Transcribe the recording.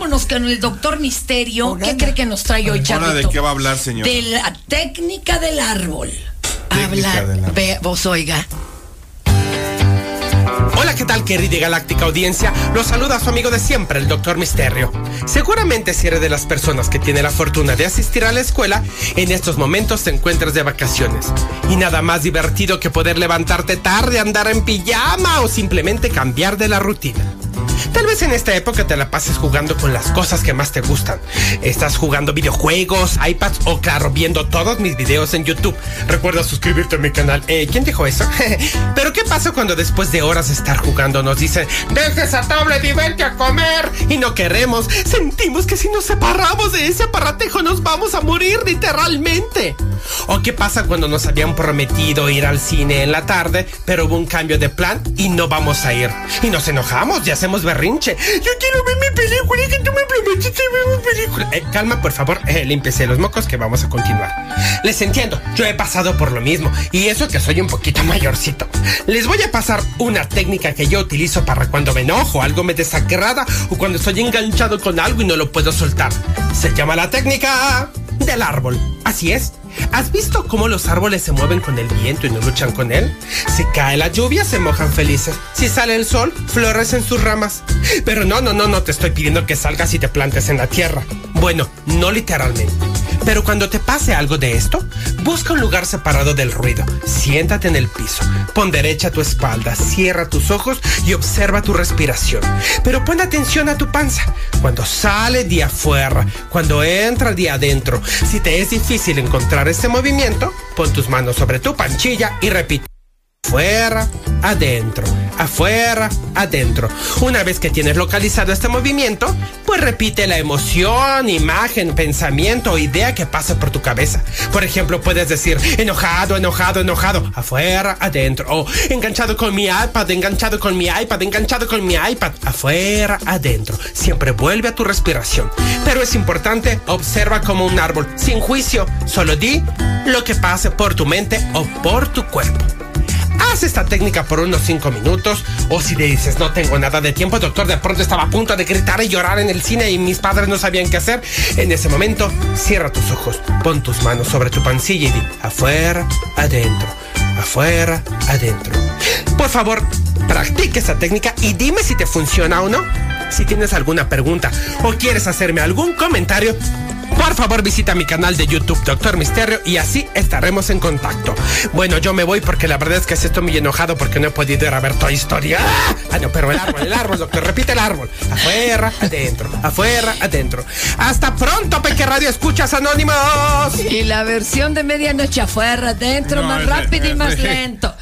vámonos con el doctor Misterio. ¿Qué cree que nos trae hoy, Ahora, Charlito? ¿de qué va a hablar, señor? De la técnica del árbol. Técnica Habla, del árbol. ve, vos oiga. Hola, ¿qué tal, querida y galáctica audiencia? Los saluda su amigo de siempre, el Doctor Misterio. Seguramente si eres de las personas que tiene la fortuna de asistir a la escuela, en estos momentos te encuentras de vacaciones. Y nada más divertido que poder levantarte tarde, andar en pijama o simplemente cambiar de la rutina. Tal vez en esta época te la pases jugando con las cosas que más te gustan. Estás jugando videojuegos, iPads o claro, viendo todos mis videos en YouTube. Recuerda suscribirte a mi canal. Eh, ¿Quién dijo eso? Pero ¿qué pasa cuando después de horas de estar jugando nos dicen, deja esa tablet y vente a comer? Y no queremos. Sentimos que si nos separamos de ese aparatejo nos vamos a morir literalmente. ¿O qué pasa cuando nos habían prometido ir al cine en la tarde, pero hubo un cambio de plan y no vamos a ir? Y nos enojamos y hacemos berrinche. Yo quiero ver mi película que tú me prometiste ver mi película. Eh, calma, por favor, eh, límpiese los mocos que vamos a continuar. Les entiendo, yo he pasado por lo mismo y eso que soy un poquito mayorcito. Les voy a pasar una técnica que yo utilizo para cuando me enojo, algo me desagrada o cuando estoy enganchado con algo y no lo puedo soltar. Se llama la técnica del árbol. Así es. ¿Has visto cómo los árboles se mueven con el viento y no luchan con él? Si cae la lluvia, se mojan felices. Si sale el sol, florecen sus ramas. Pero no, no, no, no te estoy pidiendo que salgas y te plantes en la tierra. Bueno, no literalmente. Pero cuando te pase algo de esto, busca un lugar separado del ruido. Siéntate en el piso. Pon derecha tu espalda, cierra tus ojos y observa tu respiración. Pero pon atención a tu panza. Cuando sale de afuera, cuando entra de adentro. Si te es difícil encontrar este movimiento, pon tus manos sobre tu panchilla y repite. Afuera, adentro, afuera, adentro. Una vez que tienes localizado este movimiento, pues repite la emoción, imagen, pensamiento o idea que pasa por tu cabeza. Por ejemplo, puedes decir enojado, enojado, enojado, afuera, adentro. O enganchado con mi iPad, enganchado con mi iPad, enganchado con mi iPad, afuera, adentro. Siempre vuelve a tu respiración. Pero es importante, observa como un árbol, sin juicio. Solo di lo que pase por tu mente o por tu cuerpo. Haz esta técnica por unos 5 minutos o si le dices no tengo nada de tiempo, doctor, de pronto estaba a punto de gritar y llorar en el cine y mis padres no sabían qué hacer. En ese momento, cierra tus ojos, pon tus manos sobre tu pancilla y di afuera, adentro, afuera, adentro. Por favor, practique esta técnica y dime si te funciona o no. Si tienes alguna pregunta o quieres hacerme algún comentario, por favor visita mi canal de YouTube Doctor Misterio y así estaremos en contacto. Bueno, yo me voy porque la verdad es que sí estoy muy enojado porque no he podido ir a ver Toy Story. ¡Ah! Ah, no, pero el árbol, el árbol, doctor, repite el árbol. Afuera, adentro, afuera, adentro. Hasta pronto, Peque Radio Escuchas Anónimos. Y la versión de medianoche afuera, adentro, No, más ese- rápido y más lento.